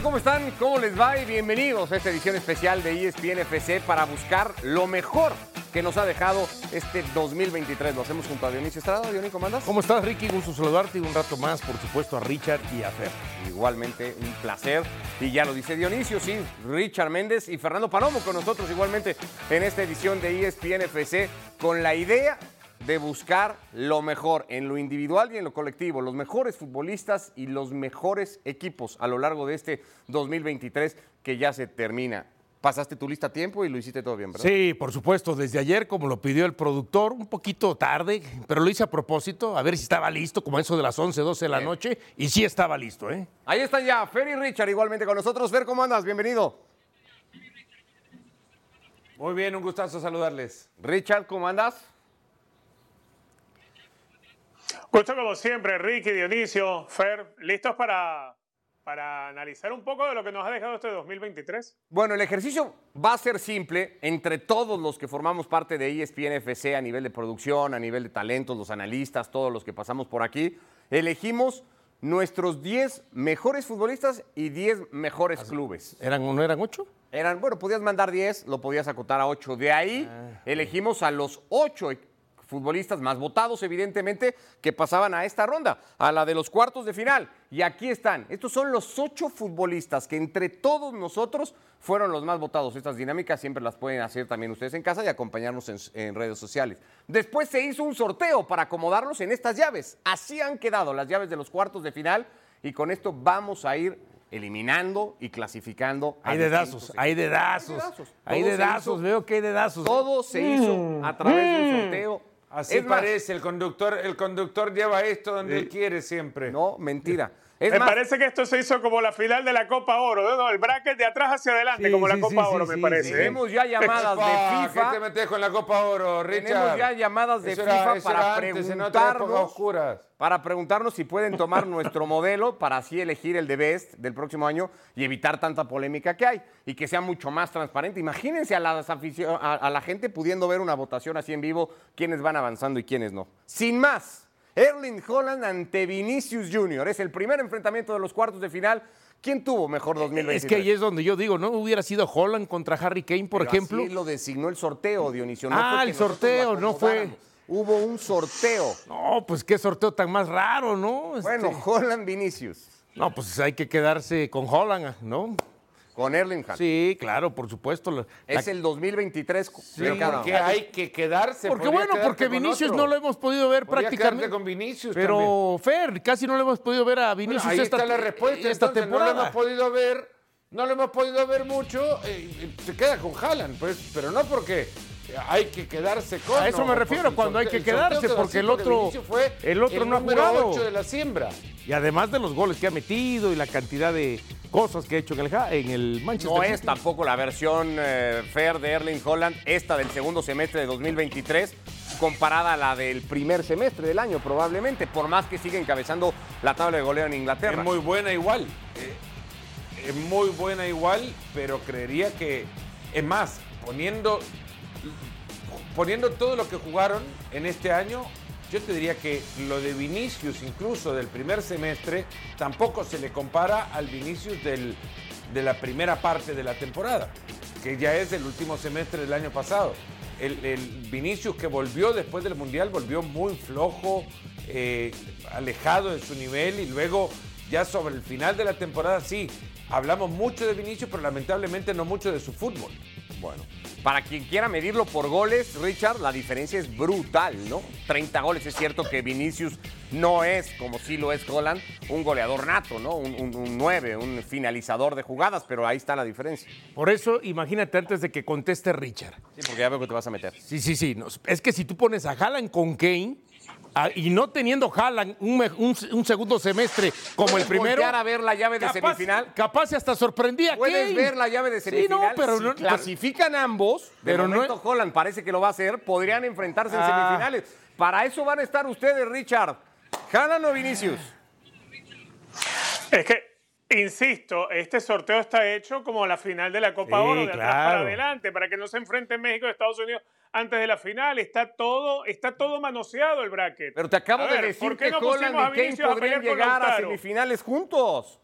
¿Cómo están? ¿Cómo les va? Y bienvenidos a esta edición especial de ESPN FC para buscar lo mejor que nos ha dejado este 2023. Lo hacemos junto a Dionisio Estrada. Dionisio, ¿cómo andas? ¿Cómo estás, Ricky? Gusto saludarte y un rato más, por supuesto, a Richard y a Fer. Igualmente, un placer. Y ya lo dice Dionisio, sí, Richard Méndez y Fernando Palomo con nosotros igualmente en esta edición de ESPN FC con la idea de buscar lo mejor en lo individual y en lo colectivo, los mejores futbolistas y los mejores equipos a lo largo de este 2023 que ya se termina. Pasaste tu lista a tiempo y lo hiciste todo bien, ¿verdad? Sí, por supuesto, desde ayer, como lo pidió el productor, un poquito tarde, pero lo hice a propósito, a ver si estaba listo, como eso de las 11, 12 de la noche, y sí estaba listo, ¿eh? Ahí están ya, Fer y Richard igualmente con nosotros. Fer, ¿cómo andas? Bienvenido. Muy bien, un gustazo saludarles. Richard, ¿cómo andas? Gusto como siempre, Ricky, Dionisio, Fer, listos para, para analizar un poco de lo que nos ha dejado este 2023. Bueno, el ejercicio va a ser simple entre todos los que formamos parte de E ESPN FC a nivel de producción, a nivel de talentos, los analistas, todos los que pasamos por aquí. Elegimos nuestros 10 mejores futbolistas y 10 mejores clubes. ¿Eran, ¿No eran ocho? Eran, bueno, podías mandar 10, lo podías acotar a 8. De ahí elegimos a los 8 futbolistas más votados, evidentemente, que pasaban a esta ronda, a la de los cuartos de final. Y aquí están. Estos son los ocho futbolistas que entre todos nosotros fueron los más votados. Estas dinámicas siempre las pueden hacer también ustedes en casa y acompañarnos en, en redes sociales. Después se hizo un sorteo para acomodarlos en estas llaves. Así han quedado las llaves de los cuartos de final y con esto vamos a ir eliminando y clasificando. a Hay dedazos, hay dedazos. Hay dedazos, veo que hay dedazos. Todo se hizo a través de un sorteo. Así Es más, parece, el conductor, el conductor lleva esto donde él quiere siempre. No, mentira. Es me más, parece que esto se hizo como la final de la Copa Oro, ¿no? el bracket de atrás hacia adelante, Sí, como la sí, Copa sí, Oro, sí, me sí, parece. tenemos ya llamadas de ¿Qué te FIFA. metes con la Copa Oro, Richard? Tenemos ya llamadas de Eso FIFA para antes, preguntarnos, para preguntarnos si pueden tomar nuestro modelo para así elegir el de Best del próximo año y evitar tanta polémica que hay y que sea mucho más transparente. Imagínense a, las a la gente pudiendo ver una votación así en vivo, quiénes van avanzando y quiénes no. Sin más, Erling Holland ante Vinicius Jr. Es el primer enfrentamiento de los cuartos de final. ¿Quién tuvo mejor 2023? Es que ahí es donde yo digo, ¿no? Hubiera sido Holland contra Harry Kane, por Pero ejemplo. Así lo designó el sorteo, Dionisio. No Ah, el sorteo, no fue-. Hubo un sorteo. No, pues qué sorteo tan más raro, ¿no? Este, Bueno, Holland Vinicius No, pues hay que quedarse con Holland, ¿no? Con Erling Haaland. Sí, claro, por supuesto. La- Es la- el 2023 Sí, porque hay que quedarse. Porque bueno, porque Vinicius otro. no lo hemos podido ver Podría prácticamente. con Vinicius Pero Fer, casi no lo hemos podido ver a Bueno, Vinicius ahí esta, está la respuesta. esta entonces, temporada. No lo hemos podido ver, no lo hemos podido ver mucho. eh, se queda con Haaland, pues, pero no porque hay que quedarse con. A eso no, me refiero, cuando hay que quedarse, porque el otro- fue el otro no ha jugado. ocho de la siembra. Y además de los goles que ha metido y la cantidad de cosas que ha hecho en el, en el Manchester No es tampoco la versión eh, fair de Erling Holland, esta del segundo semestre de 2023, comparada a la del primer semestre del año, probablemente, por más que siga encabezando la tabla de goleo en Inglaterra. Es muy buena igual. eh, es muy buena igual, pero creería que, es más, poniendo, poniendo todo lo que jugaron en este año, yo te diría que lo de Vinicius, incluso del primer semestre, tampoco se le compara al Vinicius del- de la primera parte de la temporada, que ya es del último semestre del año pasado. El, el Vinicius que volvió después del Mundial volvió muy flojo, eh, alejado de su nivel y luego ya sobre el final de la temporada sí, hablamos mucho de Vinicius, pero lamentablemente no mucho de su fútbol. Bueno, para quien quiera medirlo por goles, Richard, la diferencia es brutal, ¿no? 30 goles, es cierto que Vinicius no es, como sí lo es Holland, un goleador nato, ¿no? Un, un, un 9, un finalizador de jugadas, pero ahí está la diferencia. Por eso, imagínate antes de que conteste Richard. Sí, porque ya veo que te vas a meter. Sí, sí, sí. no, es que si tú pones a Haaland con Kane ah, y no teniendo Haaland un, me- un- un segundo semestre como el primero. a ver la llave de capaz, semifinal. Capaz y hasta sorprendía Puedes Kane. ver la llave de Sí, semifinal. no, pero si no- clasifican ambos, pero pero no- momento Holland parece que lo va a hacer, podrían enfrentarse en Ah. semifinales. Para eso van a estar ustedes, Richard. ¿Haaland o Vinicius? Es que, insisto, este sorteo está hecho como la final de la Copa Sí, Oro, de atrás claro. para adelante, para que no se enfrenten México y Estados Unidos antes de la final. Está todo, está todo manoseado el bracket. Pero te acabo A de ver, decir ¿por qué que no Holland pusimos a y Kane a podrían con llegar a semifinales juntos.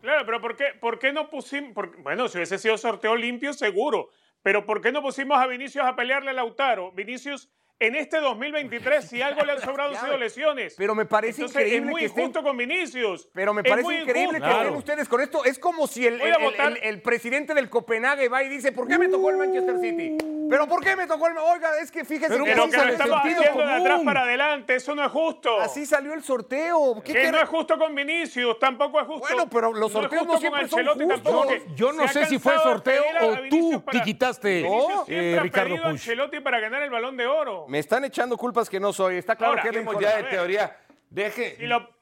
Claro, pero ¿por qué, por qué no pusimos? por- bueno, si hubiese sido sorteo limpio, seguro. Pero ¿por qué no pusimos a Vinicius a pelearle a Lautaro? Vinicius, en este 2023, si algo le han sobrado han sido lesiones. Pero me parece Entonces, increíble es muy que estén- injusto con Vinicius. Pero me parece increíble que estén ustedes con esto. Es como si el, el- el presidente del Copenhague va y dice, ¿por qué me tocó el Manchester City? ¿Pero por qué me tocó el... Oiga, es que fíjese Pero que Pero que lo el estamos sentido haciendo de atrás para adelante, eso no es justo. Así salió el sorteo. ¿Qué que no es justo con Vinicius, tampoco es justo. Bueno, pero los sorteos no siempre son justos. Yo- no sé si fue de sorteo o tú para- quitaste, Vinicius No, siempre eh, ha Ricardo Puig. Ancelotti para ganar el Balón de Oro. Me están echando culpas que no soy. Está claro Ahora, que es la Dejemos información. ya de teoría. Deje, Y lo-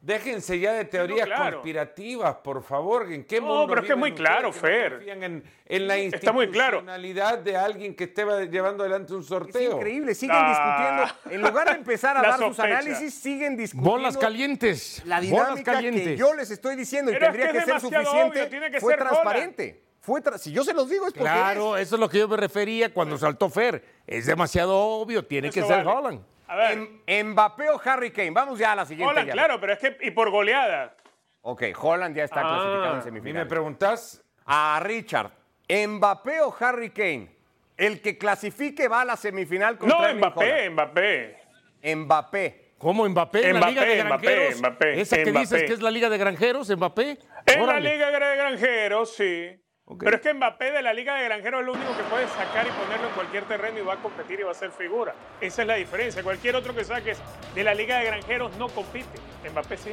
Déjense ya de teorías claro. conspirativas, por favor. ¿En qué No, mundo pero es que es muy claro, Fer. En, en la Está muy claro. institucionalidad de alguien que esté llevando adelante un Es sorteo. increíble, siguen Ah. discutiendo. En lugar de empezar a La dar sus análisis, siguen discutiendo. Bolas calientes. La bolas dinámica calientes. que yo les estoy diciendo y Pero es tendría que que, es ser demasiado suficiente obvio, tiene que fue ser transparente. Fue tra- si yo se los digo es porque Claro, eso es lo que yo me refería cuando saltó Fer. Es demasiado obvio, tiene que ser vale. Holland. A ver, Em- Mbappé o Harry Kane. Vamos ya a la siguiente. Holland, llave. claro, pero es que y por goleada. Ok, Holland ya está Ah. clasificado en A mí me semifinales. preguntás, A Richard, ¿Mbappé o Harry Kane? El que clasifique va a la semifinal contra No, Erling Mbappé, Mbappé. Haaland. Mbappé. ¿Cómo Mbappé, en la Mbappé, Liga de Mbappé, Granjeros? Mbappé, Esa que Mbappé. dices que es la Liga de Granjeros, Mbappé. En Órale. la Liga de Granjeros, sí. Pero es que Mbappé de la Liga de Granjeros es lo único que puede sacar y ponerlo en cualquier terreno y va a competir y va a ser figura. Esa es la diferencia. Cualquier otro que saques de la Liga de Granjeros no compite. Mbappé sí.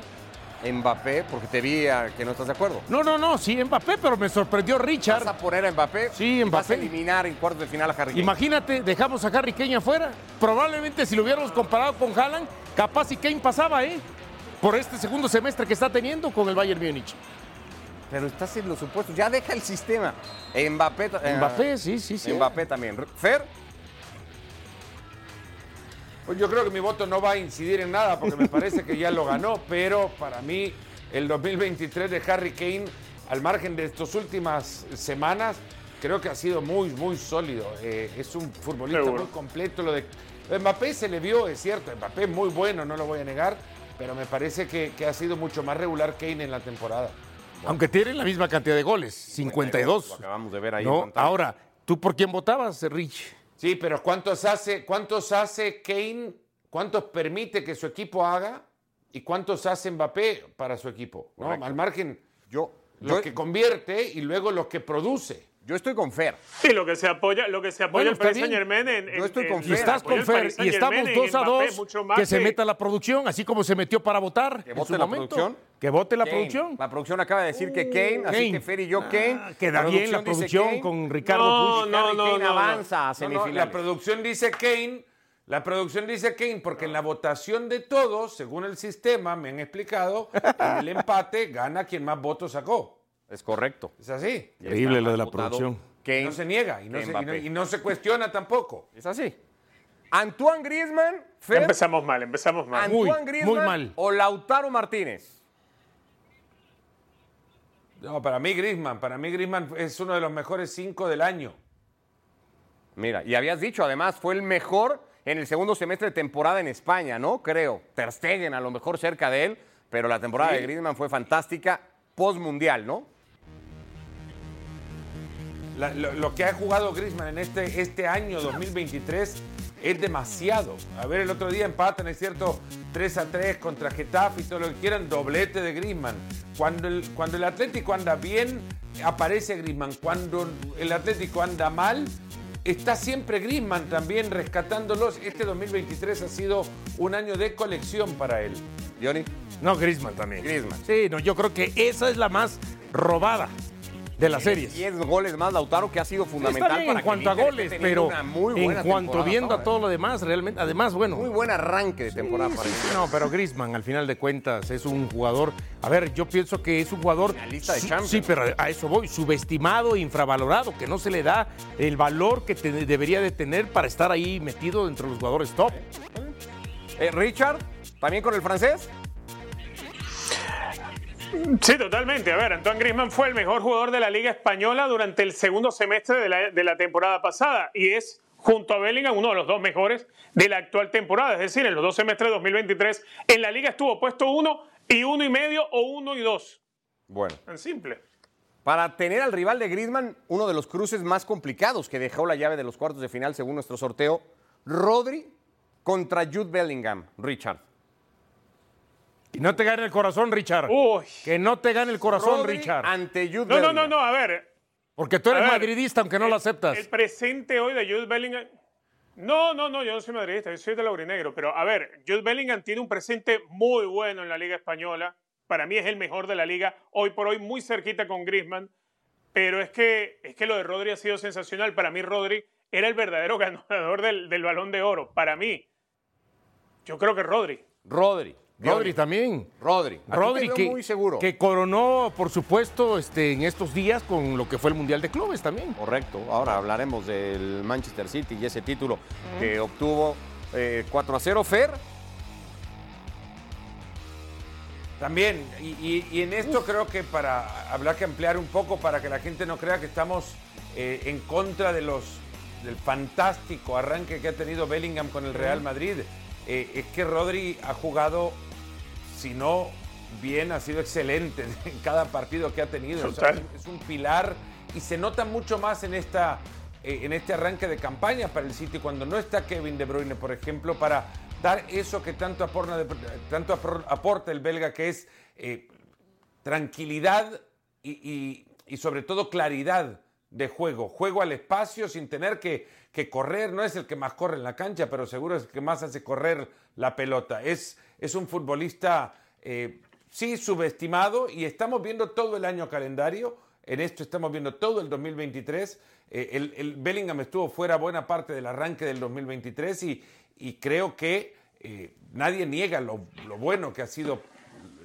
Mbappé, porque te vi a que no estás de acuerdo. No, no, no, sí, Mbappé, pero me sorprendió ¿Vas Richard. a poner a Mbappé? Sí, y Vas a Mbappé. eliminar en cuartos de final a Harry Kane. Imagínate, dejamos a Harry Kane afuera. Probablemente si lo hubiéramos comparado con Haaland, capaz y Kane pasaba, ¿eh? Por este segundo semestre que está teniendo con el Bayern Múnich. Pero estás en los supuestos. Ya deja el sistema. Mbappé. eh, Mbappé, sí, sí, sí. Mbappé también. Fer, pues yo creo que mi voto no va a incidir en nada porque me parece que ya lo ganó, pero para mí el 2023 de Harry Kane, al margen de estas últimas semanas, creo que ha sido muy, muy sólido. Eh, es un futbolista Seguro. muy completo. Lo de Mbappé se le vio, es cierto, Mbappé es muy bueno, no lo voy a negar, pero me parece que, que ha sido mucho más regular Kane en la temporada. Aunque tienen la misma cantidad de goles, 52. Lo acabamos de ver ahí No, ahora, ¿tú por quién votabas, Rich? Sí, pero ¿cuántos hace, cuántos hace Kane? ¿Cuántos permite que su equipo haga? ¿Y cuántos hace Mbappé para su equipo? ¿no? Al margen, Yo, los yo, que convierte y luego los que produce. Yo estoy con Fer. Sí, lo que se apoya, lo que se apoya Bueno, el está Paris bien. Saint Germain en, Yo estoy con en- Fer. Y estás con Fer y estamos Saint-Germain en 2 a Mbappé 2. mucho más Que se meta la producción, así como se metió para votar. Que en vote su la momento. producción. Que vote la Kane. producción. La producción acaba de decir que Kane, así Kane. que Fer y yo Kane. Ah, queda bien la producción Kane. con Ricardo No, no, no, Kane no, no. avanza a semifinales. la producción dice Kane, la producción dice Kane porque en la votación de todos, según el sistema, me han explicado, en el empate gana quien más votos sacó. Es correcto. Es así. Increíble lo de la producción. Kane. No se niega y no que se, y no- Mbappé. y no se cuestiona tampoco. Es así. Antoine Griezmann, Fer, empezamos mal, empezamos mal. Muy, Antoine Griezmann muy mal. o Lautaro Martínez. No, para mí Griezmann, para mí Griezmann es uno de los mejores cinco del año. Mira, y habías dicho además, fue el mejor en el segundo semestre de temporada en España, ¿no? Creo. Ter Stegen a lo mejor cerca de él, pero la temporada Sí. de Griezmann fue fantástica post-mundial, ¿no? La- lo, lo que ha jugado Griezmann en este, este año 2023 es demasiado. A ver, el otro día empatan, es cierto, 3 a 3 contra Getafe y todo lo que quieran, doblete de Griezmann. Cuando el, cuando el Atlético anda bien, aparece Griezmann. Cuando el Atlético anda mal, está siempre Griezmann también rescatándolos. Este 2023 ha sido un año de colección para él. Johnny. No, Griezmann también. Griezmann. Sí, no, yo creo que esa es la más robada de las series. 10 goles más Lautaro que ha sido fundamental Está bien para en cuanto a goles, pero en cuanto viendo a todo lo demás, realmente, además, bueno. Muy buen arranque de temporada para el Inter. No, pero Griezmann, al final de cuentas, es un jugador. A ver, yo pienso que es un jugador. Finalista de su- Champions. Sí, pero a eso voy. Subestimado, e infravalorado, que no se le da el valor que te- debería de tener para estar ahí metido entre los jugadores top. Eh, Richard, también con el francés. Sí, totalmente. A ver, Antoine Griezmann fue el mejor jugador de la Liga Española durante el segundo semestre de la, de la temporada pasada y es, junto a Bellingham, uno de los dos mejores de la actual temporada. Es decir, en los dos semestres de 2023 en la Liga estuvo puesto uno y uno y medio o uno y dos. Bueno. Tan simple. Para tener al rival de Griezmann, uno de los cruces más complicados que dejó la llave de los cuartos de final según nuestro sorteo, Rodri contra Jude Bellingham, Richard. Y no te gane el corazón, Richard. Uy. Que no te gane el corazón, Rodri Richard. ante Jude No, no, no, no, a ver. Porque tú eres ver, madridista, aunque no lo aceptas. El presente hoy de Jude Bellingham. No, no, no, yo no soy madridista, yo soy de laurinegro. Pero a ver, Jude Bellingham tiene un presente muy bueno en la Liga Española. Para mí es el mejor de la liga. Hoy por hoy muy cerquita con Griezmann. Pero es que, es que lo de Rodri ha sido sensacional. Para mí Rodri era el verdadero ganador del, del balón de oro. Para mí. Yo creo que Rodri. Rodri. Rodri también. Rodri. Rodri, que, muy seguro. que coronó, por supuesto, este, en estos días con lo que fue el Mundial de Clubes también. Correcto. Ahora hablaremos del Manchester City y ese título que obtuvo eh, 4 a 0. Fer, También, y, y- y en esto creo que para hablar que ampliar un poco para que la gente no crea que estamos eh, en contra de los del fantástico arranque que ha tenido Bellingham con el Real Madrid. Eh, es que Rodri ha jugado, si no bien, ha sido excelente en cada partido que ha tenido. O sea, Total. es un pilar y se nota mucho más en esta eh, en este arranque de campaña para el City cuando no está Kevin De Bruyne, por ejemplo, para dar eso que tanto aporta, tanto apor- aporta el belga, que es eh, tranquilidad y, y- y sobre todo claridad de juego. Juego al espacio sin tener que, que correr. No es el que más corre en la cancha, pero seguro es el que más hace correr la pelota. Es, es un futbolista, eh, sí, subestimado y estamos viendo todo el año calendario. En esto estamos viendo todo el 2023. Eh, el, el Bellingham estuvo fuera buena parte del arranque del 2023 y, y creo que eh, nadie niega lo, lo bueno que ha sido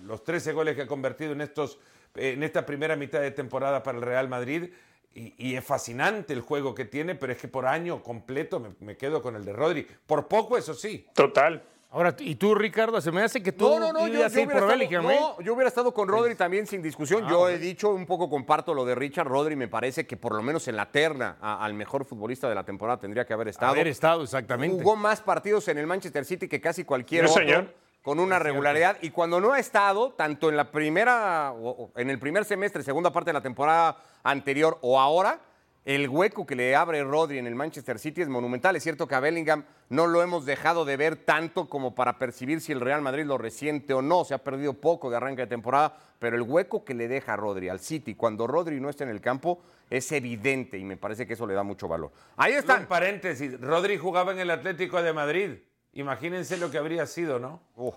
los 13 goles que ha convertido en, estos, en esta primera mitad de temporada para el Real Madrid. Y, y es fascinante el juego que tiene, pero es que por año completo me, me quedo con el de Rodri. Por poco, eso sí. Total. Ahora, y tú, Ricardo, se me hace que tú No, no, no, yo, hubiera estado, ¿eh? no, yo hubiera estado con Rodri también sin discusión. Ah, yo he dicho, un poco comparto lo de Richard. Rodri me parece que por lo menos en la terna a- al mejor futbolista de la temporada tendría que haber estado. Haber estado, exactamente. Jugó más partidos en el Manchester City que casi cualquier Sí, otro. señor. Con una regularidad. Y cuando no ha estado, tanto en la primera, o- en el primer semestre, segunda parte de la temporada anterior o ahora, el hueco que le abre Rodri en el Manchester City es monumental. Es cierto que a Bellingham no lo hemos dejado de ver tanto como para percibir si el Real Madrid lo resiente o no. Se ha perdido poco de arranque de temporada, pero el hueco que le deja Rodri al City cuando Rodri no está en el campo es evidente y me parece que eso le da mucho valor. Ahí están. paréntesis, Rodri jugaba en el Atlético de Madrid. Imagínense lo que habría sido, ¿no? Uh.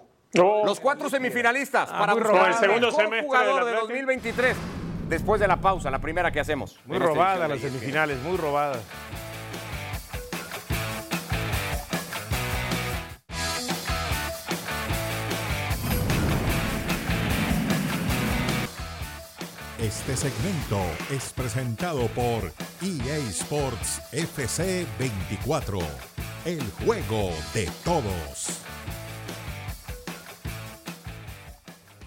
Los cuatro semifinalistas para muy buscar El segundo mejor semestre jugador del de Atlético. 2023. Después de la pausa, la primera que hacemos. Muy en esta robada las semifinales, muy robada. Este segmento es presentado por EA Sports FC 24, el juego de todos.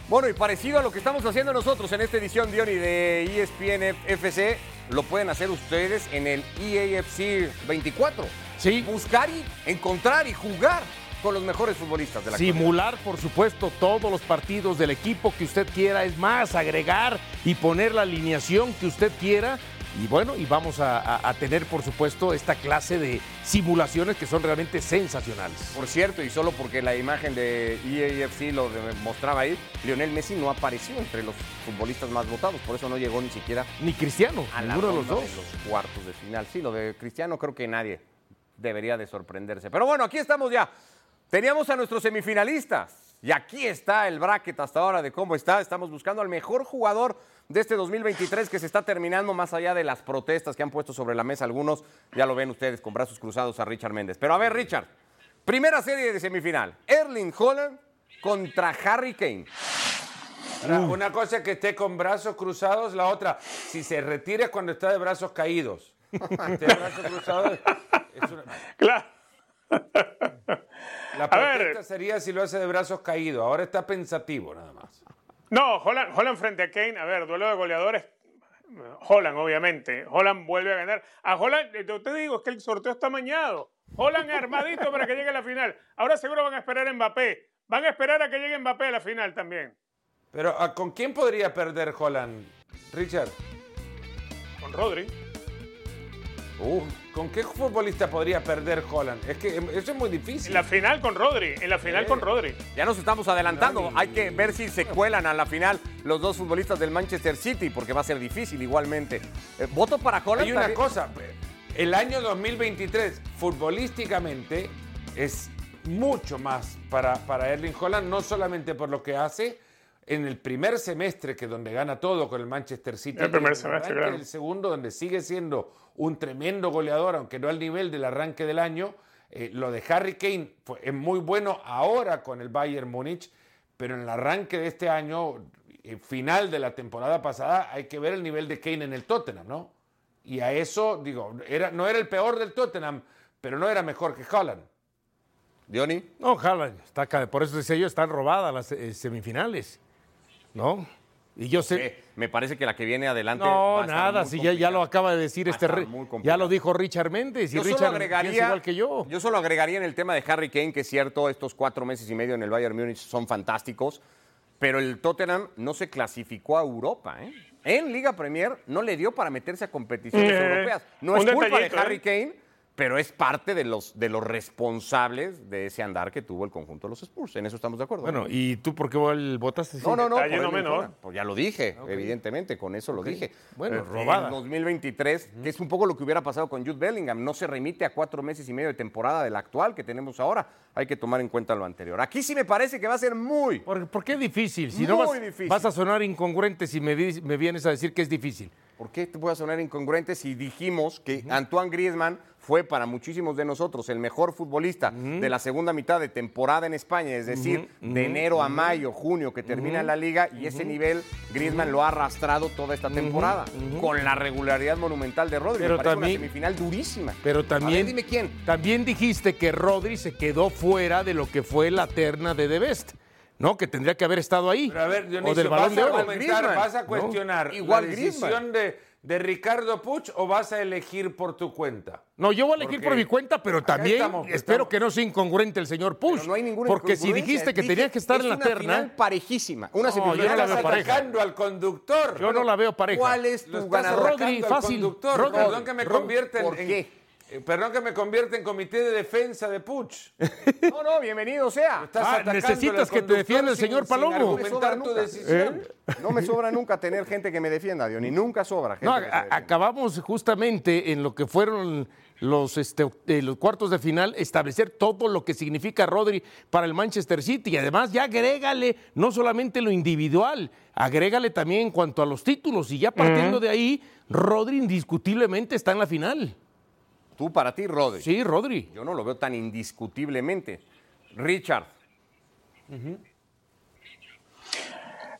Bueno, y parecido a lo que estamos haciendo nosotros en esta edición, Diony, de E ESPN FC, lo pueden hacer ustedes en el E EAFC 24. Sí. Buscar y encontrar y jugar con los mejores futbolistas de la actualidad. Simular, por supuesto, todos los partidos del equipo que usted quiera. Es más, agregar y poner la alineación que usted quiera. Y bueno, y vamos a, a- a tener, por supuesto, esta clase de simulaciones que son realmente sensacionales. Por cierto, y solo porque la imagen de EAFC lo mostraba ahí, Lionel Messi no apareció entre los futbolistas más votados, por eso no llegó ni siquiera Ni Cristiano, a ninguno de los dos. de los cuartos de final. Sí, lo de Cristiano creo que nadie debería de sorprenderse. Pero bueno, aquí estamos ya. Teníamos a nuestros semifinalistas y aquí está el bracket hasta ahora de cómo está. Estamos buscando al mejor jugador de este 2023 que se está terminando más allá de las protestas que han puesto sobre la mesa algunos. Ya lo ven ustedes con brazos cruzados a Richard Méndez. Pero a ver, Richard, primera serie de semifinal. Erling Holland contra Harry Kane. Ahora, Una cosa es que esté con brazos cruzados, la otra, si se retira es cuando está de brazos caídos. Esté de brazos cruzados es una- Claro. La protesta sería si lo hace de brazos caídos. Ahora está pensativo nada más. No, Holland, Holland frente a Kane, a ver, duelo de goleadores. Holland, obviamente. Holland vuelve a ganar. A Holland, eh, yo te digo, es que el sorteo está mañado. Holland armadito para que llegue a la final. Ahora seguro van a esperar a Mbappé. Van a esperar a que llegue Mbappé a la final también. Pero ¿a- ¿con quién podría perder Holland, Richard? Con Rodri. Uh, ¿Con qué futbolista podría perder Holland? Es que em, eso es muy difícil. En la final con Rodri. En la final con Rodri. Ya nos estamos adelantando. Hay que ver si se cuelan a la final los dos futbolistas del Manchester City, porque va a ser difícil igualmente. Eh, voto para Holland. Hay una también. cosa, el año 2023 futbolísticamente es mucho más para, para Erling Holland, no solamente por lo que hace en el primer semestre, que donde gana todo con el Manchester City, El primer semestre, claro. del segundo, donde sigue siendo un tremendo goleador, aunque no al nivel del arranque del año. Eh, lo de Harry Kane fue- es muy bueno ahora con el Bayern Múnich, pero en el arranque de este año, eh, final de la temporada pasada, hay que ver el nivel de Kane en el Tottenham, ¿no? Y a eso, digo, era, no era el peor del Tottenham, pero no era mejor que Holland. Diony. No, Haaland, está acá, por eso decía yo, están robadas las eh, semifinales, ¿no? Y yo sé... Eh, me parece que la que viene adelante. va No, a estar nada, muy si ya, ya lo acaba de decir Va este ya lo dijo Richard Méndez y Yo solo Richard agregaría, piensa igual que yo. Yo solo agregaría en el tema de Harry Kane, que es cierto, estos cuatro meses y medio en el Bayern Múnich son fantásticos, pero el Tottenham no se clasificó a Europa. ¿eh? En Liga Premier no le dio para meterse a competiciones Eh, europeas. No es culpa de detallito, Harry ¿eh? Kane, pero es parte de los, de los responsables de ese andar que tuvo el conjunto de los Spurs. En eso estamos de acuerdo. Bueno, ¿y tú por qué votaste? No, no, no. Por no menor. Pues ya lo dije, evidentemente, con eso lo dije. Bueno, Eh, robada. En 2023, que es un poco lo que hubiera pasado con Jude Bellingham, no se remite a cuatro meses y medio de temporada del actual que tenemos ahora. Hay que tomar en cuenta lo anterior. Aquí sí me parece que va a ser muy. ¿Por, por qué difícil? Si no Muy vas, difícil. vas a sonar incongruente si me vienes a decir que es difícil. ¿Por qué te voy a sonar incongruente si dijimos que Antoine Griezmann fue para muchísimos de nosotros el mejor futbolista de la segunda mitad de temporada en España, es decir, de enero a mayo, junio, que termina la liga, y ese nivel Griezmann lo ha arrastrado toda esta temporada, con la regularidad monumental de Rodri. Pero Me parece también- una semifinal durísima. Pero A ver, también, dime quién. también dijiste que Rodri se quedó fuera de lo que fue la terna de The Best, ¿no? Que tendría que haber estado ahí. Pero a ver, Dionisio, o del balón ¿vas de a oro. comentar, Griezmann, vas a ¿no? cuestionar Igual la Griezmann. decisión de, de Ricardo Puch o vas a elegir por tu cuenta? No, yo voy a elegir Porque por mi cuenta, pero también estamos, espero estamos. que no sea incongruente el señor Push. Pero no hay ninguna porque si dijiste que Dije, tenía que estar es en la una final terna, parejísima. Una No, yo no la veo pareja. atacando al conductor. yo no la veo pareja. ¿Cuál es tu ganador? Rodri, fácil. conductor. Rodri. Perdón que me Rodri. convierta en... ¿Por qué? Eh, Perdón que me convierta en comité de defensa de Puch. No, no, bienvenido sea. Estás Ah, necesitas que te defienda el señor sin Palomo. argumentar No me tu sobra decisión. No me sobra nunca tener gente que me defienda, Diony. Nunca sobra gente No, que te a- defienda. acabamos justamente en lo que fueron los, este, eh, los cuartos de final, establecer todo lo que significa Rodri para el Manchester City. Y además ya agrégale no solamente lo individual, agrégale también en cuanto a los títulos. Y ya partiendo de ahí, Rodri indiscutiblemente está en la final. Tú para ti, Rodri. Sí, Rodri. Yo no lo veo tan indiscutiblemente. Richard.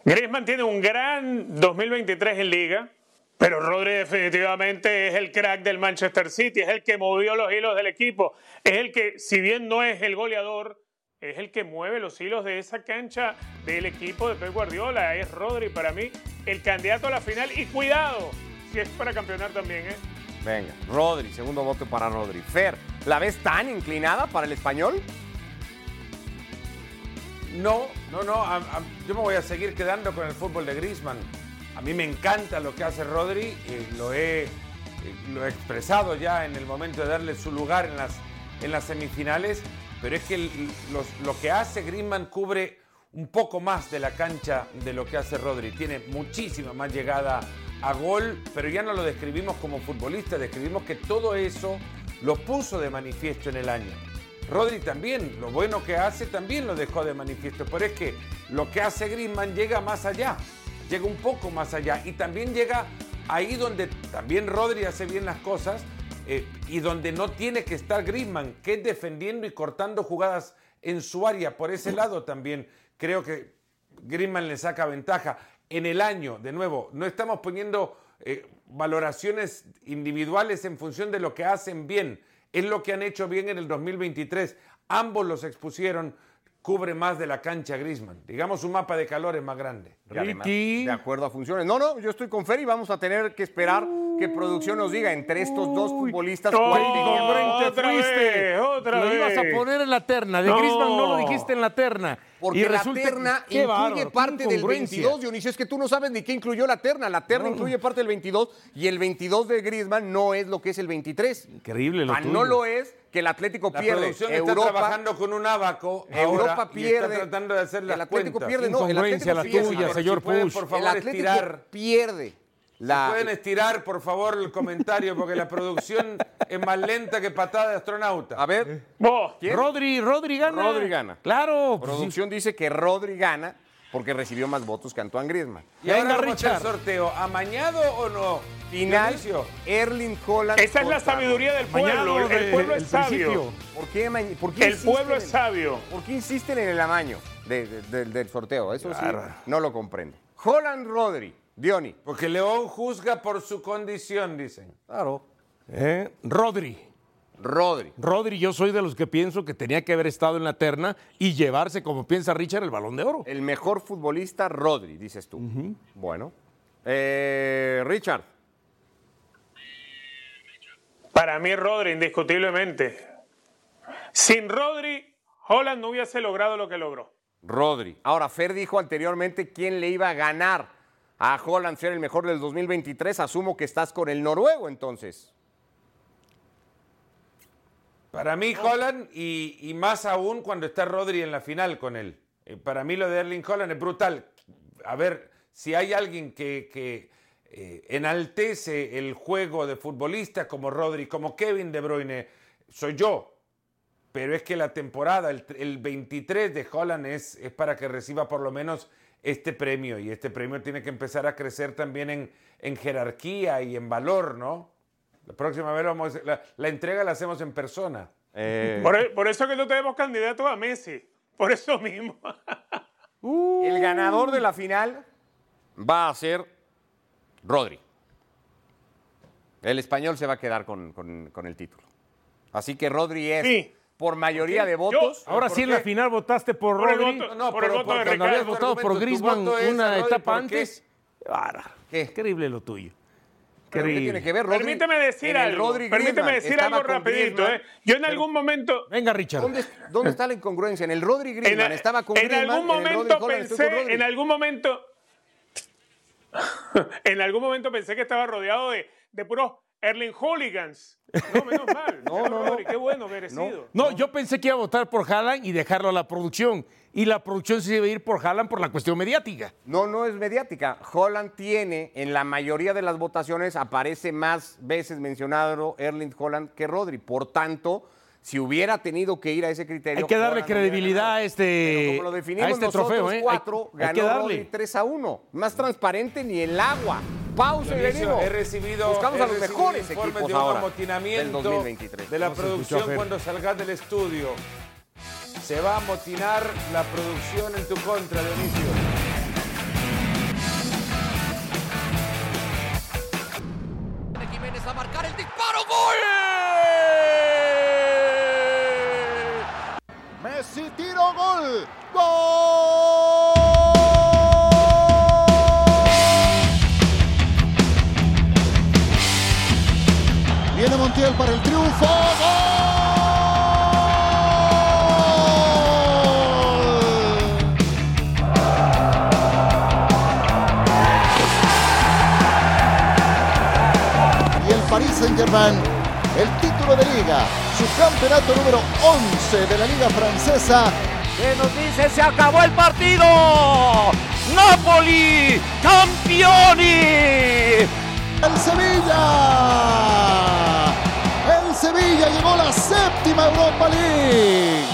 Griezmann tiene un gran 2023 en Liga, pero Rodri definitivamente es el crack del Manchester City, es el que movió los hilos del equipo, es el que, si bien no es el goleador, es el que mueve los hilos de esa cancha del equipo de Pep Guardiola. Es Rodri para mí el candidato a la final y cuidado, si es para campeonar también, ¿eh? Venga, Rodri, segundo voto para Rodri. Fer, ¿la ves tan inclinada para el español? No, no, no. yo me voy a seguir quedando con el fútbol de Griezmann. A mí me encanta lo que hace Rodri. lo, he, lo expresado ya en el momento de darle su lugar en las, en las semifinales. Pero es que lo que hace Griezmann cubre un poco más de la cancha de lo que hace Rodri. Tiene muchísima más llegada a gol, pero ya no lo describimos como futbolista, describimos que todo eso lo puso de manifiesto en el año. Rodri también, lo bueno que hace también lo dejó de manifiesto, pero es que lo que hace Griezmann llega más allá, llega un poco más allá y también llega ahí donde también Rodri hace bien las cosas eh, y donde no tiene que estar Griezmann, que es defendiendo y cortando jugadas en su área. Por ese lado también creo que Griezmann le saca ventaja. En el año, de nuevo, no estamos poniendo eh, valoraciones individuales en función de lo que hacen bien. Es lo que han hecho bien en el 2023. Ambos los expusieron cubre más de la cancha Griezmann. Digamos, su mapa de calor es más grande. Y además, de acuerdo a funciones. No, no, yo estoy con Fer y vamos a tener que esperar que producción nos diga entre estos dos futbolistas Oh, cuál otra vez, otra lo ibas a poner en la terna. De No. Griezmann no lo dijiste en la terna. Porque y la resulta terna incluye parte del incongruencia. 22, Dionisio. Es que tú no sabes ni qué incluyó la terna. La terna incluye parte del 22 y el 22 de Griezmann no es lo que es el 23. Increíble lo tuyo. no lo es que el Atlético La pierde. producción Europa, está trabajando con un abaco Europa ahora y pierde. está tratando de hacer las el Atlético cuentas. pierde, no, el Atlético la pierde. tuya, señor si pueden, El Atlético estirar. pierde. La, Pueden estirar, por favor, el comentario, porque la producción es más lenta que patada de astronauta. a ver, Vos. ¿quién? Rodri, Rodri gana. Rodri gana. Claro. pues sí. producción dice que Rodri gana porque recibió más votos que Antoine Griezmann. y ahora Venga, vamos Richard. sorteo. ¿Amañado o no? Final, Dionisio. Erling Holland. Esa es la sabiduría del pueblo. El pueblo el es sabio. principio. ¿Por qué, ma- por qué El insisten pueblo en- es sabio. ¿Por qué insisten en el amaño de- de- del- del sorteo? Eso Claro. sí, no lo comprendo. Holland Rodri, Dioni. Porque León juzga por su condición, dicen. Claro. Eh, Rodri. Rodri. Rodri, yo soy de los que pienso que tenía que haber estado en la terna y llevarse, como piensa Richard, el balón de oro. El mejor futbolista, Rodri, dices tú. Bueno. Eh, Richard. Para mí, Rodri, indiscutiblemente. Sin Rodri, Holland no hubiese logrado lo que logró. Rodri. Ahora, Fer dijo anteriormente quién le iba a ganar a Holland ser el mejor del 2023. Asumo que estás con el noruego, entonces. Para mí, Holland, y, y más aún cuando está Rodri en la final con él. Eh, para mí lo de Erling Holland es brutal. A ver, si hay alguien que, que, eh, enaltece el juego de futbolistas como Rodri, como Kevin De Bruyne, soy yo. Pero es que la temporada, el, el 23 de Holland es, es para que reciba por lo menos este premio. Y este premio tiene que empezar a crecer también en, en jerarquía y en valor, ¿no? La próxima vez vamos a- la, la entrega la hacemos en persona. Eh, Por, e- por eso que no tenemos candidato a Messi. Por eso mismo. el ganador de la final va a ser Rodri. El español se va a quedar con, con- con el título. Así que Rodri es, Sí. por mayoría de votos. Ahora ¿por sí en qué? la final votaste por, Por el Rodri. voto- No, por el pero voto de porque Cuando habías votado por argumento, tu Griezmann voto es una Rodri, etapa ¿por qué? antes. Bárbaro. ¿Qué? Increíble lo tuyo. ¿Pero qué Increíble. tiene que ver, Rodri? Permíteme decir En algo. Rodri Permíteme decir algo rapidito. ¿eh? Yo en algún momento, Venga, Richard. ¿Dónde, dónde está la incongruencia? En el Rodri en, Griezmann estaba con en Griezmann, algún en momento con pensé, en algún momento, en algún momento pensé que estaba rodeado de, de puros Erling Hooligans. No, menos mal. No, no, no. Rodri, Qué bueno merecido. No, yo pensé que iba a votar por Haaland y dejarlo a la producción. Y la producción se iba a ir por Haaland por la cuestión mediática. No, no es mediática. Holland tiene, en la mayoría de las votaciones, aparece más veces mencionado Erling Holland que Rodri. Por tanto, si hubiera tenido que ir a ese criterio. Hay que darle Holland credibilidad a este, Pero como lo definimos a este nosotros trofeo. ¿eh? Hay- cuatro, hay, ganó que darle. Rodri 3 a 1. Más transparente ni el agua. Pausa y venimos. he recibido, Buscamos he a los recibido mejores informes equipos de un ahora amotinamiento del 2023. de la No se escuchó, producción cuando salgas del estudio. Se va a amotinar la producción en tu contra, Dionisio. Jiménez a marcar el disparo. ¡Gol! Messi tiro gol. ¡Gol! Para el triunfo. ¡Gol! Y el Paris Saint-Germain, el título de liga, su campeonato número 11 de la liga francesa, Que nos dice se acabó el partido. Napoli, campioni. el Sevilla. Llegó la séptima Europa League.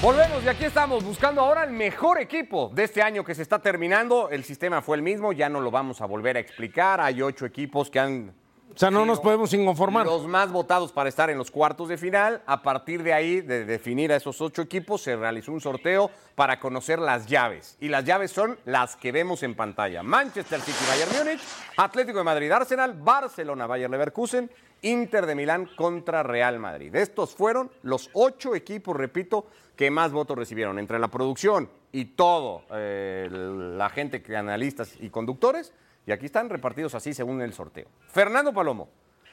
Volvemos y aquí estamos buscando ahora el mejor equipo de este año que se está terminando. El sistema fue el mismo, ya no lo vamos a volver a explicar. Hay ocho equipos que han O sea, no nos podemos inconformar. Los más votados para estar en los cuartos de final. A partir de ahí, de definir a esos ocho equipos, se realizó un sorteo para conocer las llaves. Y las llaves son las que vemos en pantalla. Manchester City, Bayern Múnich, Atlético de Madrid, Arsenal, Barcelona, Bayern Leverkusen, Inter de Milán contra Real Madrid. Estos fueron los ocho equipos, repito, que más votos recibieron. Entre la producción y todo, eh, la gente analistas y conductores, y aquí están repartidos así según el sorteo. Fernando Palomo,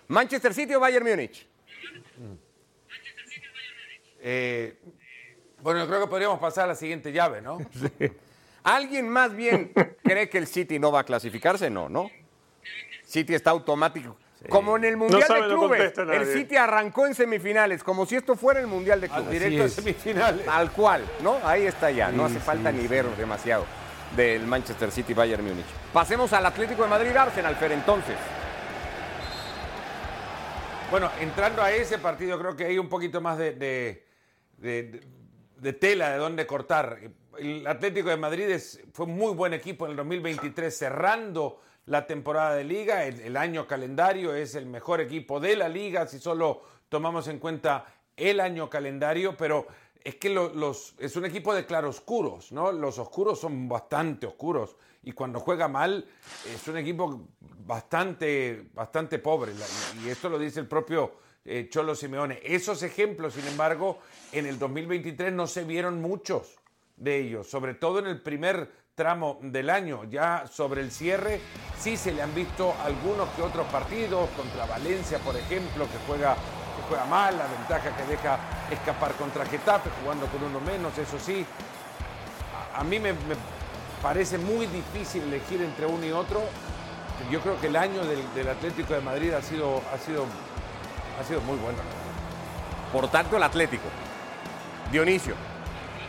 Manchester City o Bayern Múnich. Eh, bueno, yo creo que podríamos pasar a la siguiente llave, ¿no? ¿Alguien más bien cree que el City no va a clasificarse? No, ¿no? City está automático. Como en el Mundial sabe, de Clubes. el City arrancó en semifinales, como si esto fuera el Mundial de Clubes. Directo a es. semifinales. Tal cual, ¿no? Ahí está ya. No hace falta ni ver demasiado del Manchester City Bayern Múnich. Pasemos al Atlético de Madrid Arsenal, Fer, entonces. Bueno, entrando a ese partido, creo que hay un poquito más de, de- tela de dónde cortar. El Atlético de Madrid es- fue un muy buen equipo en el 2023, cerrando la temporada de liga. El año calendario es el mejor equipo de la liga, si solo tomamos en cuenta el año calendario, pero es que lo- los, es un equipo de claroscuros, ¿no? Los oscuros son bastante oscuros y cuando juega mal es un equipo bastante, bastante pobre. Y esto lo dice el propio eh, Cholo Simeone. Esos ejemplos, sin embargo, en el 2023 no se vieron muchos de ellos, sobre todo en el primer tramo del año. Ya sobre el cierre sí se le han visto algunos que otros partidos, contra Valencia, por ejemplo, que juega, que juega mal, la ventaja que deja escapar contra Getafe, jugando con uno menos, eso sí. A, a mí me, me parece muy difícil elegir entre uno y otro. Yo creo que el año del, del Atlético de Madrid ha sido, ha sido, ha sido muy bueno. Por tanto, el Atlético. Dionisio,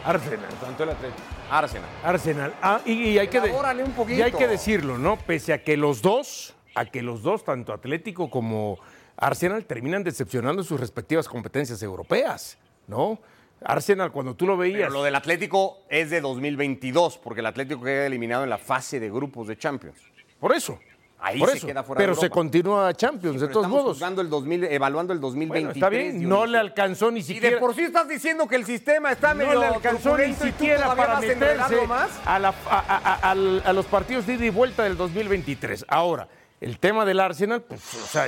Arsenal. Tanto el Atlético. Arsenal. Arsenal. Ah, y, y hay que un poquito. y hay que decirlo, ¿no? Pese a que los dos, a que los dos, tanto Atlético como Arsenal, terminan decepcionando en sus respectivas competencias europeas, ¿no? Arsenal, cuando tú lo veías. Pero lo del Atlético es de 2022, porque el Atlético queda eliminado en la fase de grupos de Champions. Por eso. Ahí por se eso. queda fuera de Pero se continúa Champions, de todos estamos modos. el 2000, evaluando el 2023. Bueno, está bien, no le alcanzó ni Y siquiera. de por sí estás diciendo que el sistema está medio no le alcanzó ni y siquiera para meterse más. a, la- a- a- a los partidos de ida y vuelta del 2023. Ahora, el tema del Arsenal, pues, o sea,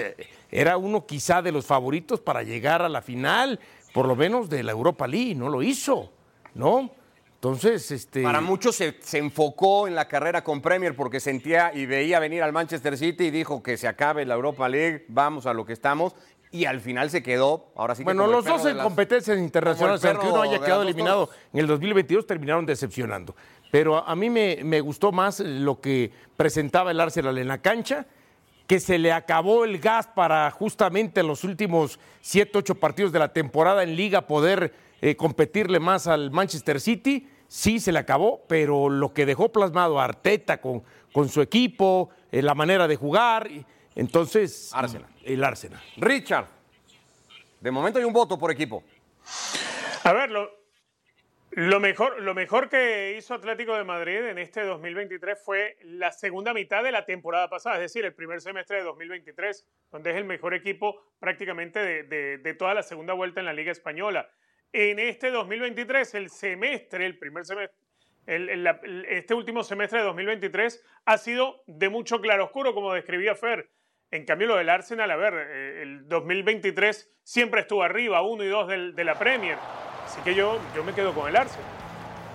era uno quizá de los favoritos para llegar a la final, por lo menos de la Europa League, no lo hizo, ¿no? Entonces, este. Para muchos se, se enfocó en la carrera con Premier porque sentía y veía venir al Manchester City y dijo que se acabe la Europa League, vamos a lo que estamos. Y al final se quedó, ahora sí que Bueno, los dos en las- competencias internacionales, aunque uno haya quedado dos eliminado en el 2022, terminaron decepcionando. Pero a, a mí me, me gustó más lo que presentaba el Arsenal en la cancha, que se le acabó el gas para justamente en los últimos 7, 8 partidos de la temporada en liga poder eh, competirle más al Manchester City. Sí, se le acabó, pero lo que dejó plasmado Arteta con, con su equipo, eh, la manera de jugar, entonces... Arsenal. El Arsenal. Richard, de momento hay un voto por equipo. A ver, lo, mejor, lo mejor que hizo Atlético de Madrid en este 2023 fue la segunda mitad de la temporada pasada, es decir, el primer semestre de 2023, donde es el mejor equipo prácticamente de, de- toda la segunda vuelta en la Liga Española. En este 2023, el semestre, el primer semestre, este último semestre de 2023 ha sido de mucho claroscuro, como describía Fer. En cambio, lo del Arsenal, a ver, eh, el 2023 siempre estuvo arriba, uno y dos de la Premier. Así que yo, yo me quedo con el Arsenal.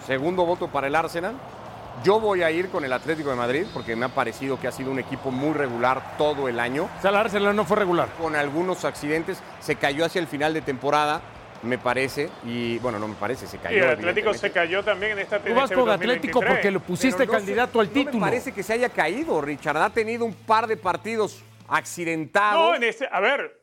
Segundo voto para el Arsenal. Yo voy a ir con el Atlético de Madrid porque me ha parecido que ha sido un equipo muy regular todo el año. O sea, el Arsenal no fue regular. Con algunos accidentes. Se cayó hacia el final de temporada, me parece. Y bueno, no me parece, se cayó. Y el Atlético se cayó también en esta Tú vas con Atlético 2023. porque lo pusiste no candidato al no título. me parece que se haya caído, Richard. Ha tenido un par de partidos accidentados No, en este, a ver,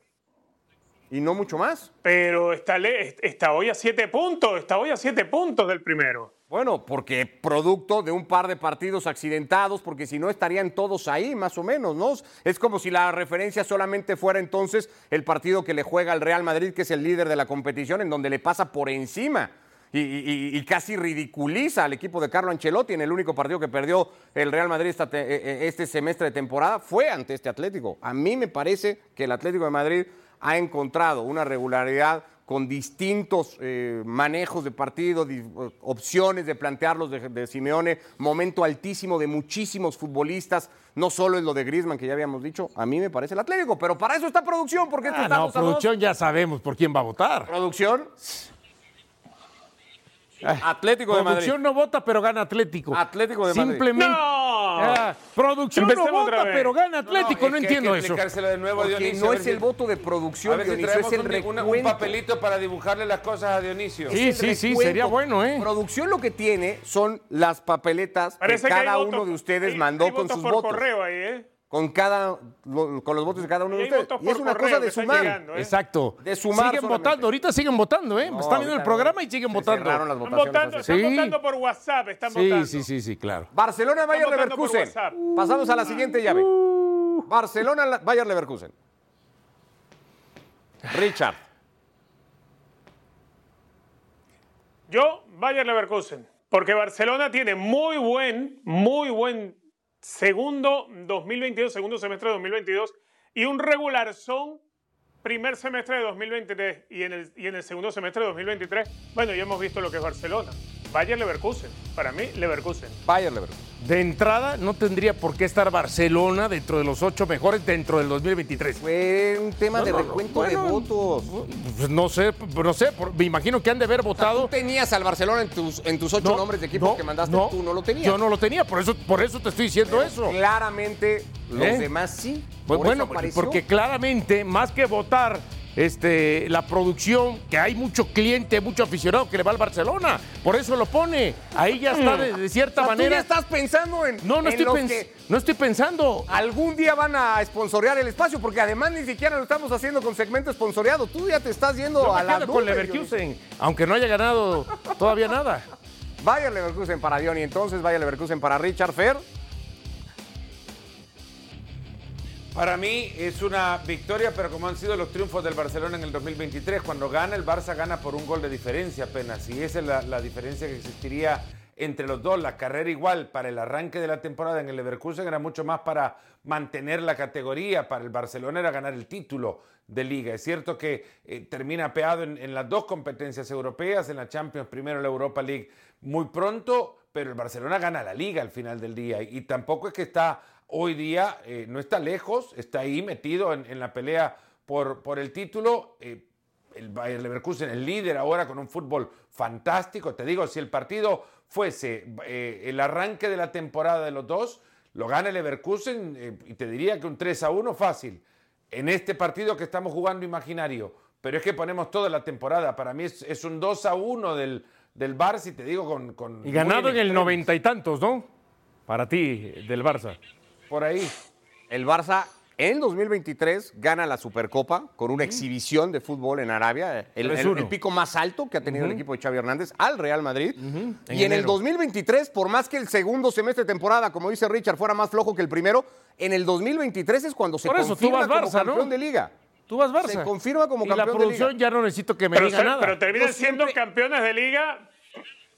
y no mucho más. pero está, está hoy a siete puntos, está hoy a siete puntos del primero. Bueno, porque producto de un par de partidos accidentados, porque si no estarían todos ahí, más o menos, ¿no? Es como si la referencia solamente fuera entonces el partido que le juega al Real Madrid, que es el líder de la competición, en donde le pasa por encima. y, y- y casi ridiculiza al equipo de Carlo Ancelotti en el único partido que perdió el Real Madrid esta te- eh, eh, este semestre de temporada fue ante este Atlético. A mí me parece que el Atlético de Madrid ha encontrado una regularidad con distintos eh, manejos de partido, di- opciones de plantearlos de, de Simeone, momento altísimo de muchísimos futbolistas, no solo es lo de Griezmann que ya habíamos dicho, a mí me parece el Atlético, pero para eso está producción, porque esto Ah, no, dos. producción ya sabemos por quién va a votar. Producción. Atlético de Madrid. Producción no vota, pero gana Atlético. Atlético de Madrid. Simplemente. ¡No! Ah, producción Empecemos no vota, pero gana Atlético. No, entiendo hay que eso. de nuevo a Porque Dionisio, no es el voto de producción, A ver si Dionisio, traemos es el un, un recuento. papelito para dibujarle las cosas a Dionisio. Sí, Es el sí, sí, sería bueno, ¿eh? Producción lo que tiene son las papeletas Parece que cada uno de ustedes hay- mandó hay con votos sus por votos. correo ahí, ¿eh? Con cada lo- con los votos de cada uno Y de ustedes. Y es una correo cosa de sumar. llegando, ¿eh? Exacto. De sumar siguen solamente. votando, ahorita siguen votando, ¿eh? No, Están viendo el programa y siguen se votando. las Están votando, hace- están Sí. votando por WhatsApp, están Sí, votando. sí, sí, sí, claro. Barcelona Bayer Están votando por Leverkusen. Pasamos a la siguiente llave. Barcelona Bayer Leverkusen. Richard. Yo, Bayer Leverkusen, porque Barcelona tiene muy buen, muy buen segundo 2022, segundo semestre de 2022 y un regular son primer semestre de 2023 y en, el, y en el segundo semestre de 2023, bueno, ya hemos visto lo que es Barcelona. Bayer Leverkusen, para mí Leverkusen. Bayer Leverkusen. De entrada, no tendría por qué estar Barcelona dentro de los ocho mejores dentro del 2023. Fue un tema No, de no, no, recuento bueno, de votos. Pues no sé, no sé, por- me imagino que han de haber Tú votado. tenías al Barcelona en tus, en tus ocho No, nombres de equipo no, que mandaste, no, tú no lo tenías. Yo no lo tenía, por eso, por eso te estoy diciendo eso. Claramente los ¿Eh? demás sí. Pues Por bueno, porque claramente, más que votar este, la producción, que hay mucho cliente, mucho aficionado que le va al Barcelona, por eso lo pone. Ahí ya está de, de cierta O sea, tú manera. ya estás pensando en, No, no en estoy, los que no estoy pensando. algún día van a esponsorear el espacio, porque además ni siquiera lo estamos haciendo con segmento esponsoreado. Tú ya te estás yendo Yo a me la quedo con Leverkusen, aunque no haya ganado todavía nada. Bayer Leverkusen para Diony, entonces Bayer Leverkusen para Richard Fer. Para mí es una victoria, pero como han sido los triunfos del Barcelona en el 2023, cuando gana el Barça gana por un gol de diferencia apenas, y esa es la, diferencia que existiría entre los dos. La carrera igual para el arranque de la temporada en el Leverkusen era mucho más para mantener la categoría, para el Barcelona era ganar el título de liga. Es cierto que eh, termina peado en, las dos competencias europeas, en la Champions primero la Europa League muy pronto, pero el Barcelona gana la liga al final del día y tampoco es que está hoy día, eh, no está lejos, está ahí metido en, en la pelea por, por el título. eh, el Bayer Leverkusen, el líder ahora con un fútbol fantástico. Te digo, si el partido fuese eh, el arranque de la temporada de los dos, lo gana el Leverkusen eh, y te diría que un 3 a 1 fácil. En este partido que estamos jugando imaginario, pero es que ponemos toda la temporada. Para mí es, es un 2 a 1 del, del Barça y te digo con... con Y ganado en el noventa y tantos, ¿no? Para ti, del Barça. Por ahí. El Barça en 2023 gana la Supercopa con una exhibición de fútbol en Arabia, el, el- 3-1. el pico más alto que ha tenido el equipo de Xavi Hernández al Real Madrid. En Y en el enero. 2023, por más que el segundo semestre de temporada, como dice Richard, fuera más flojo que el primero, en el 2023 es cuando se Por eso, tú confirma vas como Barça, ¿no? campeón de liga. Tú vas Barça. Se confirma como y la campeón de producción liga. ya no necesito que me Pero, diga se- nada. pero terminan Yo siendo siempre- campeones de liga.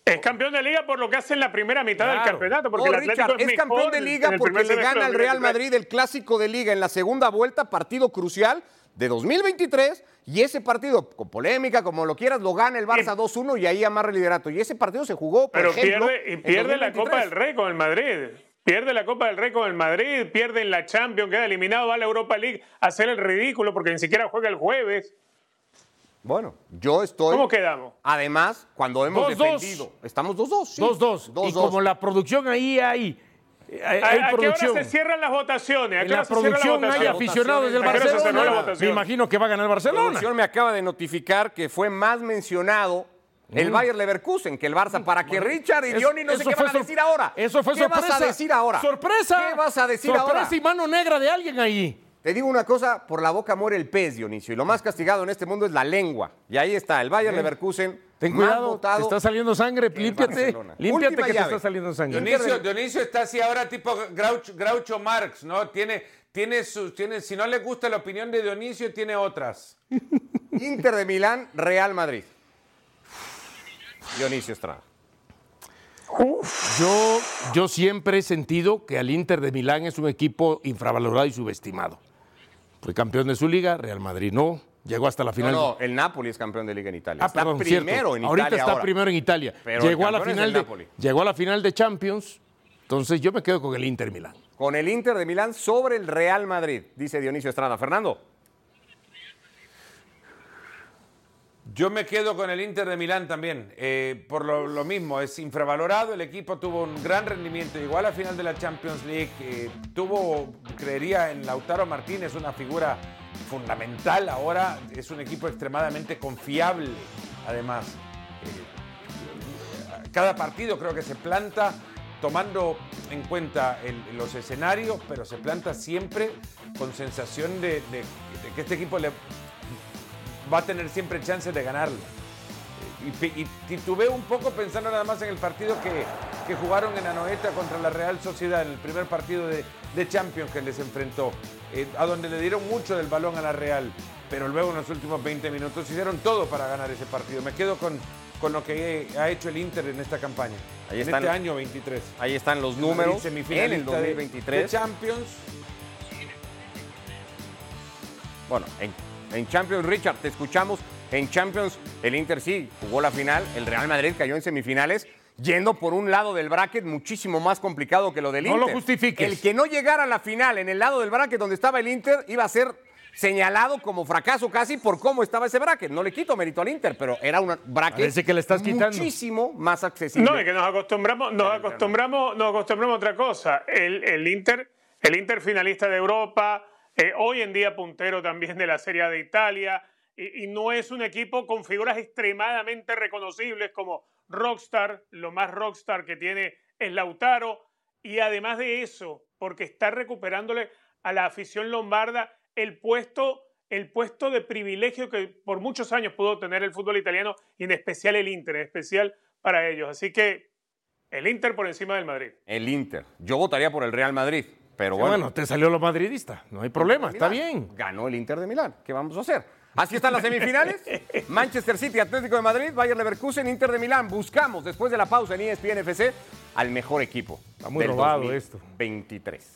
Es campeón de liga por lo que hace en la primera mitad del campeonato. Porque No, el Atlético Richard, es, campeón de liga porque le gana al Real 2023. Madrid el clásico de liga en la segunda vuelta, partido crucial de 2023. Y ese partido, con polémica, como lo quieras, lo gana el Barça 2-1 y ahí amarra el liderato. Y ese partido se jugó, por Pero ejemplo, pierde, y pierde la 2023. Copa del Rey con el Madrid. Pierde la Copa del Rey con el Madrid, pierde en la Champions, queda eliminado, va a la Europa League a hacer el ridículo porque ni siquiera juega el jueves. Bueno, yo estoy. ¿Cómo quedamos? Además, cuando hemos 2-2. defendido. Estamos 2-2. sí. 2-2. Y 2-2. como la producción ahí hay. hay- hay ¿A, a qué hora producción. se cierran las votaciones? ¿A En qué la hora se cierra producción hay votación? aficionados del ¿A qué se la Barcelona. Me imagino que va a ganar el La Barcelona. producción me acaba de notificar que fue más mencionado el Bayer Leverkusen que el Barça. Para que Richard y Mm. Diony no sé qué van a decir ahora. Eso fue ¿Qué sorpresa. vas a decir ahora? ¡Sorpresa! ¿Qué vas a decir sorpresa ahora? y mano negra de alguien ahí. Te digo una cosa, por la boca muere el pez, Dionisio. Y lo más castigado en este mundo es la lengua. Y ahí está, el Bayer Leverkusen. Ten cuidado, votado te está saliendo sangre. Límpiate. Límpiate Última que te llave. está saliendo sangre. Dionisio, Dionisio está así ahora tipo Groucho, Groucho Marx, ¿no? Tiene, tiene sus, tiene, si no le gusta la opinión de Dionisio, tiene otras. Inter de Milán, Real Madrid. Dionisio Estrada. Yo, yo siempre he sentido que al Inter de Milán es un equipo infravalorado y subestimado. Fue campeón de su liga, Real Madrid no. Llegó hasta la final. No, no, el Napoli es campeón de liga en Italia. Ah, está perdón, primero cierto. en Ahorita Italia está ahora. primero en Italia. Pero llegó a la final de Napoli. llegó a la final de Champions. Entonces yo me quedo con el Inter Milán. Con el Inter de Milán sobre el Real Madrid, dice Dionisio Estrada. Fernando. Yo me quedo con el Inter de Milán también, eh, por lo, mismo, es infravalorado, el equipo tuvo un gran rendimiento, llegó a final de la Champions League, eh, tuvo, creería, en Lautaro Martínez una figura fundamental, ahora es un equipo extremadamente confiable, además. Eh, cada partido creo que se planta tomando en cuenta los escenarios, pero se planta siempre con sensación de- de que este equipo le, va a tener siempre chances de ganarlo. Y, y titubeo un poco pensando nada más en el partido que, que jugaron en Anoeta contra la Real Sociedad, en el primer partido de, de Champions que les enfrentó, eh, a donde le dieron mucho del balón a la Real, pero luego en los últimos 20 minutos hicieron todo para ganar ese partido. Me quedo con, con lo que ha hecho el Inter en esta campaña, Ahí en están. este año 23. Ahí están los números en el Semifinalista de- 2023. de Champions. Bueno, en, en Champions, Richard, te escuchamos. En Champions, el Inter sí jugó la final, el Real Madrid cayó en semifinales, yendo por un lado del bracket muchísimo más complicado que lo del No Inter. lo justifiques. El que no llegara a la final en el lado del bracket donde estaba el Inter iba a ser señalado como fracaso casi por cómo estaba ese bracket. No le quito mérito al Inter, pero era un bracket Parece que le estás quitando. muchísimo más accesible. No, es que nos acostumbramos, nos acostumbramos, nos acostumbramos a otra cosa. El, el Inter, el Inter finalista de Europa, eh, hoy en día puntero también de la Serie de Italia, y, y no es un equipo con figuras extremadamente reconocibles como Rockstar, lo más Rockstar que tiene es Lautaro, y además de eso, porque está recuperándole a la afición lombarda el puesto, el puesto de privilegio que por muchos años pudo tener el fútbol italiano y en especial el Inter, en especial para ellos. Así que el Inter por encima del Madrid. El Inter. Yo votaría por el Real Madrid, pero Bueno, bueno. te salió lo madridista. No hay problema, está bien. Ganó el Inter de Milán. ¿Qué vamos a hacer? Así están las semifinales. Manchester City, Atlético de Madrid, Bayer Leverkusen, Inter de Milán. Buscamos, después de la pausa en ESPN FC, al mejor equipo. Está muy del robado esto. 2023.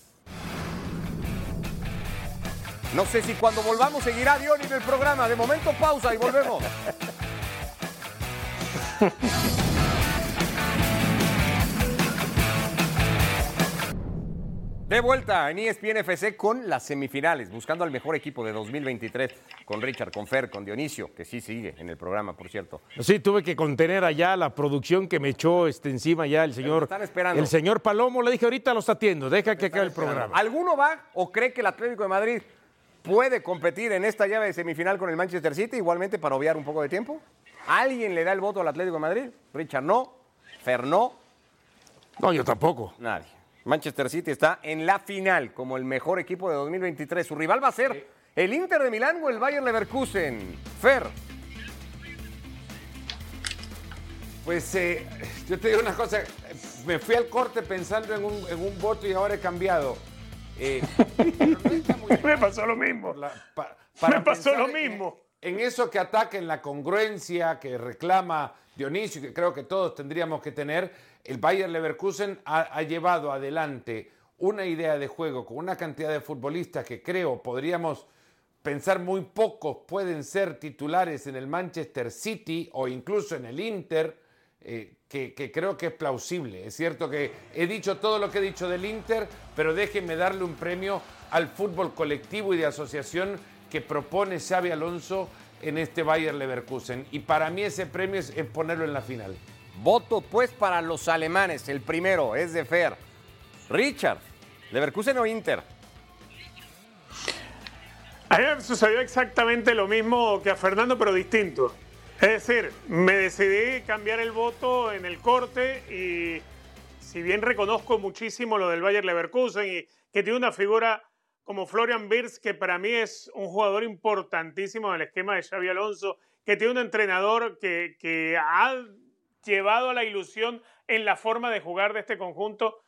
No sé si cuando volvamos seguirá Dion en el programa. De momento, pausa y volvemos. De vuelta en ESPN FC con las semifinales, buscando al mejor equipo de 2023, con Richard, con Fer, con Dionisio, que sí sigue en el programa, por cierto. Sí, tuve que contener allá la producción que me echó este, encima ya el señor. están esperando. El señor Palomo, le dije, ahorita los atiendo, deja que acabe el programa. ¿Alguno va o cree que el Atlético de Madrid puede competir en esta llave de semifinal con el Manchester City, igualmente para obviar un poco de tiempo? ¿Alguien le da el voto al Atlético de Madrid? Richard no, Fer no, No, yo tampoco. nadie. Manchester City está en la final como el mejor equipo de 2023. Su rival va a ser el Inter de Milán o el Bayern Leverkusen. Fer, Pues eh, yo te digo una cosa, me fui al corte pensando en un, en un voto y ahora he cambiado. Eh, pero no está muy Me pasó lo mismo. por la- pa- Me pasó lo mismo. En, eso que ataca en la congruencia que reclama Dionisio, y que creo que todos tendríamos que tener, el Bayer Leverkusen ha, llevado adelante una idea de juego con una cantidad de futbolistas que creo podríamos pensar muy pocos pueden ser titulares en el Manchester City o incluso en el Inter, eh, que, creo que es plausible. Es cierto que he dicho todo lo que he dicho del Inter, pero déjenme darle un premio al fútbol colectivo y de asociación que propone Xavi Alonso en este Bayer Leverkusen. Y para mí ese premio es ponerlo en la final. Voto pues para los alemanes. El primero es de Fer. Richard, Leverkusen o Inter. A mí me sucedió exactamente lo mismo que a Fernando, pero distinto. Es decir, me decidí cambiar el voto en el corte y si bien reconozco muchísimo lo del Bayer Leverkusen y que tiene una figura como Florian Wirtz, que para mí es un jugador importantísimo en el esquema de Xavi Alonso, que tiene un entrenador que, que ha llevado a la ilusión en la forma de jugar de este conjunto,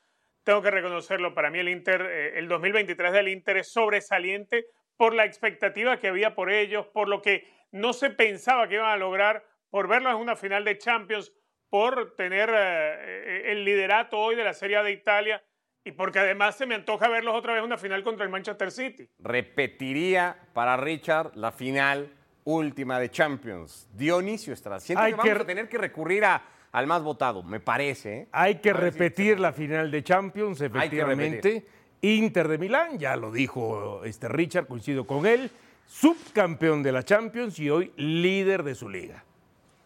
tengo que reconocerlo, para mí el Inter, eh, el 2023 del Inter es sobresaliente por la expectativa que había por ellos, por lo que no se pensaba que iban a lograr, por verlos en una final de Champions, por tener eh, el liderato hoy de la Serie A de Italia y porque además se me antoja verlos otra vez en una final contra el Manchester City. Repetiría para Richard la final última de Champions. Dionisio Estrada. Siento que vamos a tener que recurrir a, al más votado, me parece. ¿eh? Hay que repetir la final de Champions, efectivamente. Inter de Milán, ya lo dijo este Richard, coincido con él, subcampeón de la Champions y hoy líder de su liga.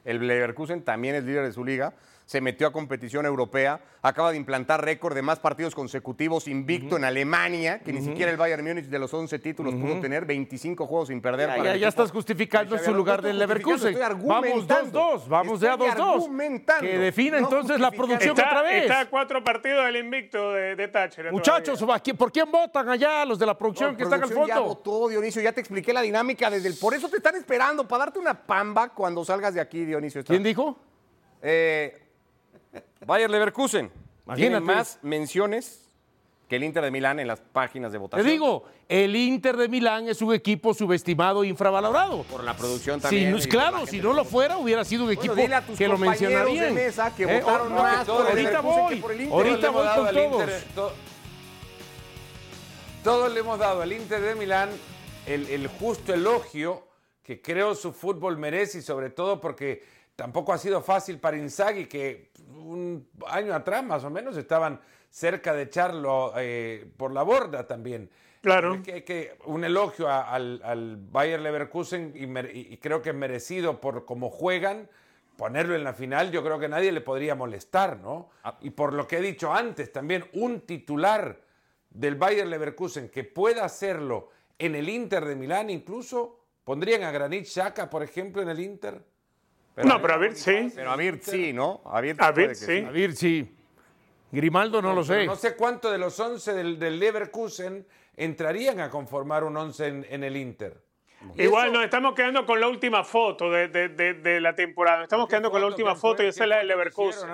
El Leverkusen también es líder de su liga se metió a competición europea, acaba de implantar récord de más partidos consecutivos invicto en Alemania, que ni siquiera el Bayern Múnich de los 11 títulos pudo tener, 25 juegos sin perder. Ya, ya, estás justificando su lugar del Leverkusen. Vamos 2-2, vamos ya 2-2. Que defina entonces la producción otra vez. Está a cuatro partidos del invicto de, de Thatcher. Muchachos, ¿por quién votan allá los de la producción que están al fondo? Ya votó, Dionisio, ya te expliqué la dinámica desde el... Por eso te están esperando, para darte una pamba cuando salgas de aquí, Dionisio. ¿Quién dijo? Eh, Bayer Leverkusen. Tiene más menciones que el Inter de Milán en las páginas de votación. Te digo, el Inter de Milán es un equipo subestimado e infravalorado. Por la producción también. Claro, si no lo fuera, hubiera sido un equipo que lo mencionarían. De mesa que eh, votaron más ahorita voy, por el Inter. Ahorita voy con todos. todos le hemos dado al Inter de Milán el, el justo elogio que creo su fútbol merece y sobre todo porque tampoco ha sido fácil para Inzaghi que un año atrás más o menos estaban cerca de echarlo eh, por la borda también. Claro. Que, un elogio al, al, Bayer Leverkusen y, creo que es merecido por cómo juegan. Ponerlo en la final, yo creo que nadie le podría molestar, ¿no? Ah. Y por lo que he dicho antes, también un titular del Bayer Leverkusen que pueda hacerlo en el Inter de Milán, incluso pondrían a Granit Xhaka, por ejemplo, en el Inter no, pero a Vir sí. Pero a Vir sí, ¿no? A Vir, sí. A Vir sí. Grimaldo no, lo sé. No sé cuánto de los 11 del, Leverkusen entrarían a conformar un 11 en, el Inter. Igual nos estamos quedando con la última foto de, la temporada. Nos estamos quedando con la última foto y esa es la del Leverkusen.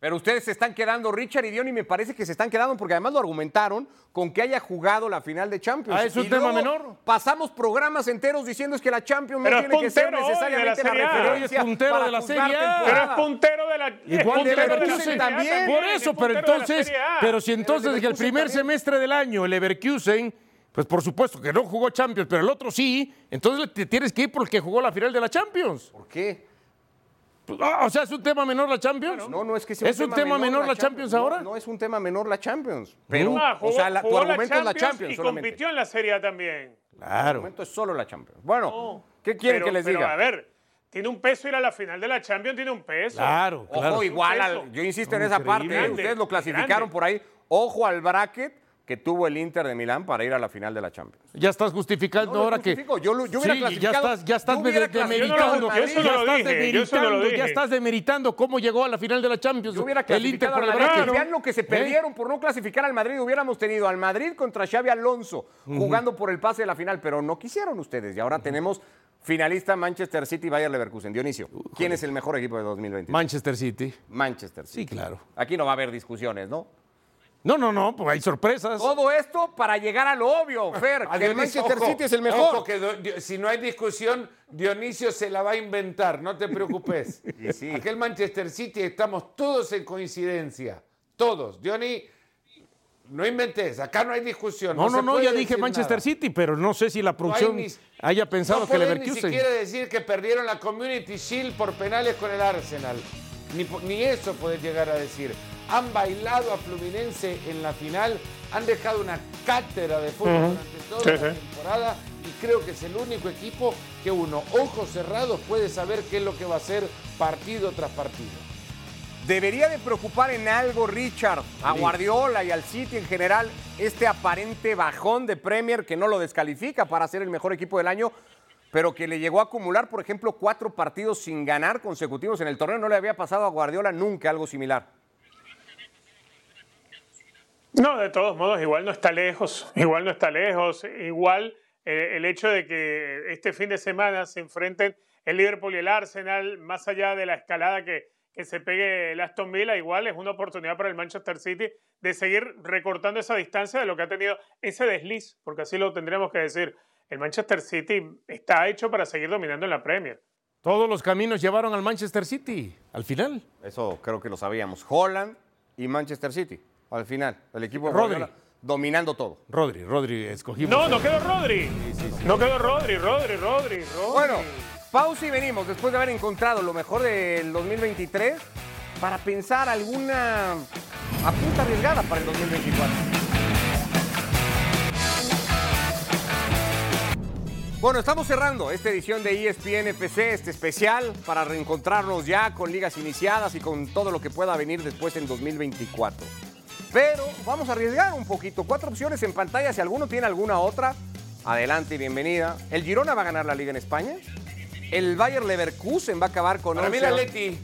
Pero ustedes se están quedando, Richard y Dion, y me parece que se están quedando porque además lo argumentaron con que haya jugado la final de Champions. Ah, es un tema menor. Pasamos programas enteros diciendo que la Champions no tiene que ser necesariamente la, la referencia. es puntero de la Serie A. Pero es puntero de la Igual de Leverkusen también. Por eso, pero entonces, pero si entonces desde el primer semestre del año el Leverkusen pues por supuesto que no jugó Champions, pero el otro sí, entonces te tienes que ir porque jugó la final de la Champions. ¿Por qué? Ah, o sea, ¿es un tema menor la Champions? No, no es que sea un ¿Es un tema, menor, la Champions, ahora? No, es un tema menor la Champions. Pero, o sea, tu argumento es la Champions. Y compitió en la Serie A también. Claro. Tu argumento es solo la Champions. Bueno, ¿qué quieren que les pero, diga? A ver, tiene un peso ir a la final de la Champions, tiene un peso. Claro, claro. Ojo, igual, yo insisto en esa parte, ¿eh? ustedes lo clasificaron por ahí. Ojo al bracket que tuvo el Inter de Milán para ir a la final de la Champions. Ya estás justificando ahora que. Yo, yo hubiera sí, ya estás, ya estás demeritando. ya, estás demeritando ya estás demeritando cómo llegó a la final de la Champions. Yo hubiera el Inter por el bracket. Vean lo que se ¿Eh? perdieron por no clasificar al Madrid. Hubiéramos tenido al Madrid contra Xavi Alonso jugando por el pase de la final, pero no quisieron ustedes. Y ahora tenemos finalista Manchester City y Bayer Leverkusen. Dionisio, ¿quién es el mejor equipo de 2020? Manchester City. Manchester City. Sí, claro. Aquí no va a haber discusiones, ¿no? No, no, no, pues hay sorpresas. Todo esto para llegar a lo obvio, Fer, que el Manchester City es el mejor. Ojo que si no hay discusión, Dionisio se la va a inventar, no te preocupes. sí, Aquel Manchester City estamos todos en coincidencia, todos. Dionis, no inventes, acá no hay discusión. No, no, no, ya dije Manchester City, pero no sé si la producción haya pensado que Leverkusen... ni siquiera decir que perdieron la Community Shield por penales con el Arsenal. Ni, ni eso puedes llegar a decir han bailado a Fluminense en la final, han dejado una cátedra de fútbol durante toda la temporada y creo que es el único equipo que uno, ojos cerrados, puede saber qué es lo que va a hacer partido tras partido. Debería de preocupar en algo, Richard, a Guardiola y al City en general, este aparente bajón de Premier que no lo descalifica para ser el mejor equipo del año, pero que le llegó a acumular, por ejemplo, cuatro partidos sin ganar consecutivos en el torneo. No le había pasado a Guardiola nunca algo similar. No, de todos modos, igual no está lejos, igual no está lejos, igual eh, el hecho de que este fin de semana se enfrenten el Liverpool y el Arsenal, más allá de la escalada que, que se pegue el Aston Villa, igual es una oportunidad para el Manchester City de seguir recortando esa distancia de lo que ha tenido ese desliz, porque así lo tendríamos que decir. El Manchester City está hecho para seguir dominando en la Premier. Todos los caminos llevaron al Manchester City, al final. Eso creo que lo sabíamos. Holland y Manchester City, al final. El equipo de Rodri. Dominando todo. Rodri, Rodri, escogimos. No, no quedó Rodri. No quedó Rodri, Rodri, Rodri, Rodri. Bueno, pausa y venimos después de haber encontrado lo mejor del 2023 para pensar alguna apunta arriesgada para el 2024. Bueno, estamos cerrando esta edición de ESPN FC, este especial, para reencontrarnos ya con ligas iniciadas y con todo lo que pueda venir después en 2024. Pero vamos a arriesgar un poquito. Cuatro opciones en pantalla. Si alguno tiene alguna otra, adelante y bienvenida. ¿El Girona va a ganar la liga en España? ¿El Bayer Leverkusen va a acabar con Para mí 11 la Leti.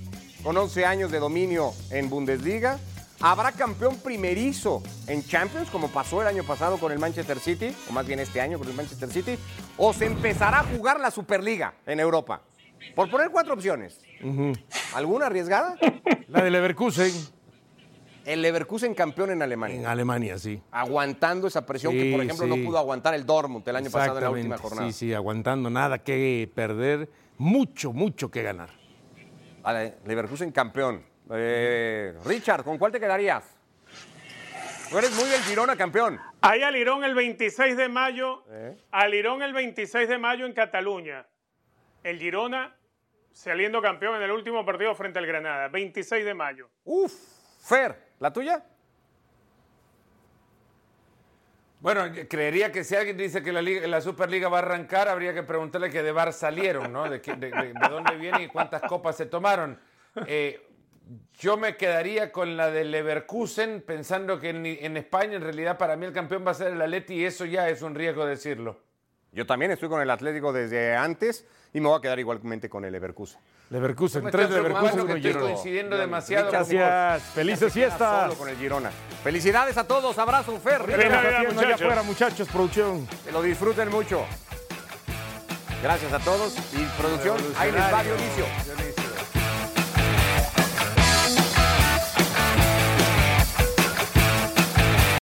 con 11 años de dominio en Bundesliga. ¿Habrá campeón primerizo en Champions, como pasó el año pasado con el Manchester City, o más bien este año con el Manchester City? ¿O se empezará a jugar la Superliga en Europa? Por poner cuatro opciones. ¿Alguna arriesgada? La de Leverkusen, El Leverkusen campeón en Alemania. en Alemania, sí. Aguantando esa presión que, por ejemplo, sí. no pudo aguantar el Dortmund el año pasado en la última jornada. Sí, sí, aguantando nada que perder, mucho, mucho que ganar. Vale, Leverkusen campeón. Eh, Richard, ¿con cuál te quedarías? Tú eres muy del Girona campeón. Hay Alirón el 26 de mayo. ¿Eh? Alirón el 26 de mayo en Cataluña. El Girona saliendo campeón en el último partido frente al Granada. 26 de mayo. Uf, Fer, ¿la tuya? Bueno, creería que si alguien dice que la, Liga- la Superliga va a arrancar, habría que preguntarle que de bar salieron, ¿no? De, de- de- de dónde vienen y cuántas copas se tomaron. Eh, yo me quedaría con la del Leverkusen, pensando que en, en España, en realidad, para mí el campeón va a ser el Atleti y eso ya es un riesgo decirlo. Yo también estoy con el Atlético desde antes y me voy a quedar igualmente con el Leverkusen. Leverkusen, tres Leverkusen, uno Girona. coincidiendo demasiado. Gracias, felices fiestas. Solo con el Girona. Felicidades a todos, abrazo, Fer. Feliz Navidad, Haciendo allá muchachos. afuera, muchachos, producción. que lo disfruten mucho. Gracias a todos y producción, ahí les va Dionisio.